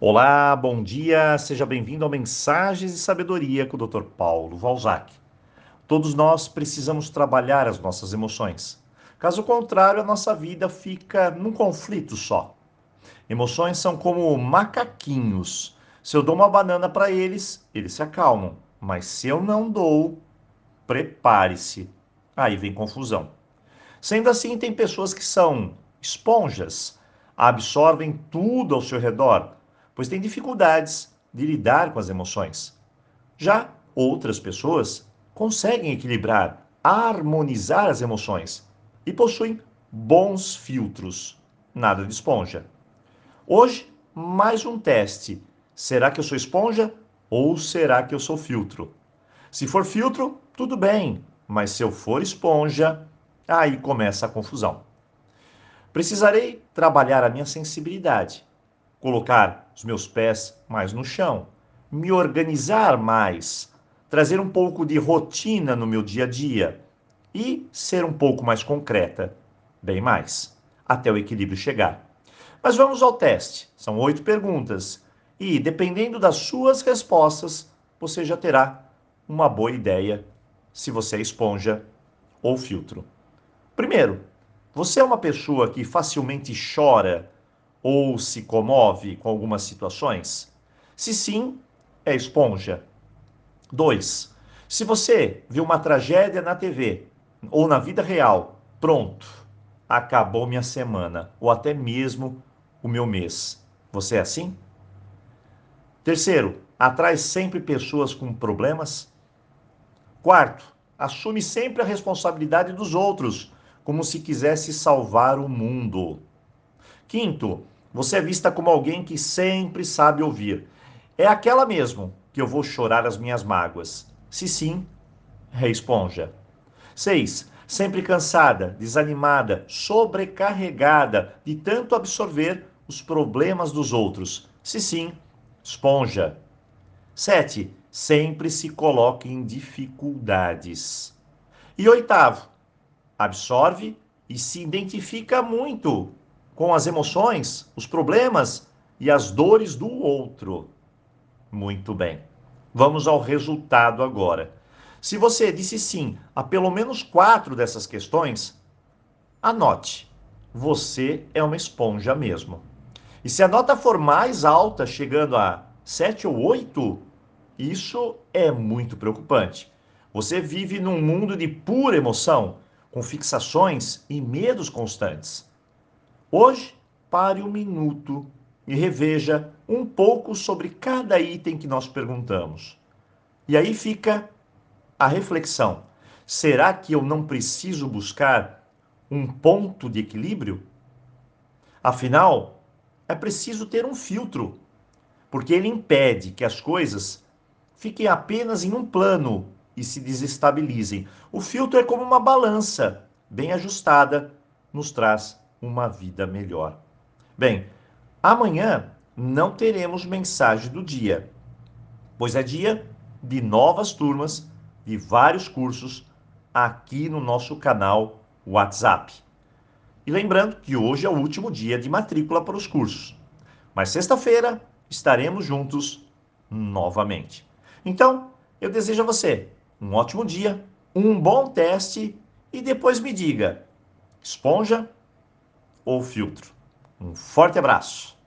Olá, bom dia, seja bem-vindo ao Mensagens de Sabedoria com o Dr. Paulo Valzac. Todos nós precisamos trabalhar as nossas emoções. Caso contrário, a nossa vida fica num conflito só. Emoções são como macaquinhos. Se eu dou uma banana para eles, eles se acalmam. Mas se eu não dou, prepare-se. Aí vem confusão. Sendo assim, tem pessoas que são esponjas, absorvem tudo ao seu redor pois têm dificuldades de lidar com as emoções. Já outras pessoas conseguem equilibrar, harmonizar as emoções e possuem bons filtros. Nada de esponja. Hoje, mais um teste. Será que eu sou esponja ou será que eu sou filtro? Se for filtro, tudo bem, mas se eu for esponja, aí começa a confusão. Precisarei trabalhar a minha sensibilidade colocar os meus pés mais no chão, me organizar mais, trazer um pouco de rotina no meu dia a dia e ser um pouco mais concreta, bem mais, até o equilíbrio chegar. Mas vamos ao teste. São oito perguntas e, dependendo das suas respostas, você já terá uma boa ideia se você é esponja ou filtro. Primeiro, você é uma pessoa que facilmente chora ou se comove com algumas situações? Se sim, é esponja. 2. Se você viu uma tragédia na TV ou na vida real, pronto, acabou minha semana ou até mesmo o meu mês. Você é assim? Terceiro, atrai sempre pessoas com problemas. Quarto, assume sempre a responsabilidade dos outros, como se quisesse salvar o mundo. Quinto, você é vista como alguém que sempre sabe ouvir. É aquela mesmo que eu vou chorar as minhas mágoas. Se sim, é esponja. Seis, sempre cansada, desanimada, sobrecarregada de tanto absorver os problemas dos outros. Se sim, esponja. Sete, sempre se coloca em dificuldades. E oitavo, absorve e se identifica muito com as emoções, os problemas e as dores do outro. Muito bem. Vamos ao resultado agora. Se você disse sim a pelo menos quatro dessas questões, anote. Você é uma esponja mesmo. E se a nota for mais alta, chegando a sete ou oito, isso é muito preocupante. Você vive num mundo de pura emoção, com fixações e medos constantes. Hoje, pare um minuto e reveja um pouco sobre cada item que nós perguntamos. E aí fica a reflexão: será que eu não preciso buscar um ponto de equilíbrio? Afinal, é preciso ter um filtro, porque ele impede que as coisas fiquem apenas em um plano e se desestabilizem. O filtro é como uma balança bem ajustada, nos traz uma vida melhor. Bem, amanhã não teremos mensagem do dia, pois é dia de novas turmas de vários cursos aqui no nosso canal WhatsApp. E lembrando que hoje é o último dia de matrícula para os cursos, mas sexta-feira estaremos juntos novamente. Então, eu desejo a você um ótimo dia, um bom teste e depois me diga: esponja ou filtro. Um forte abraço!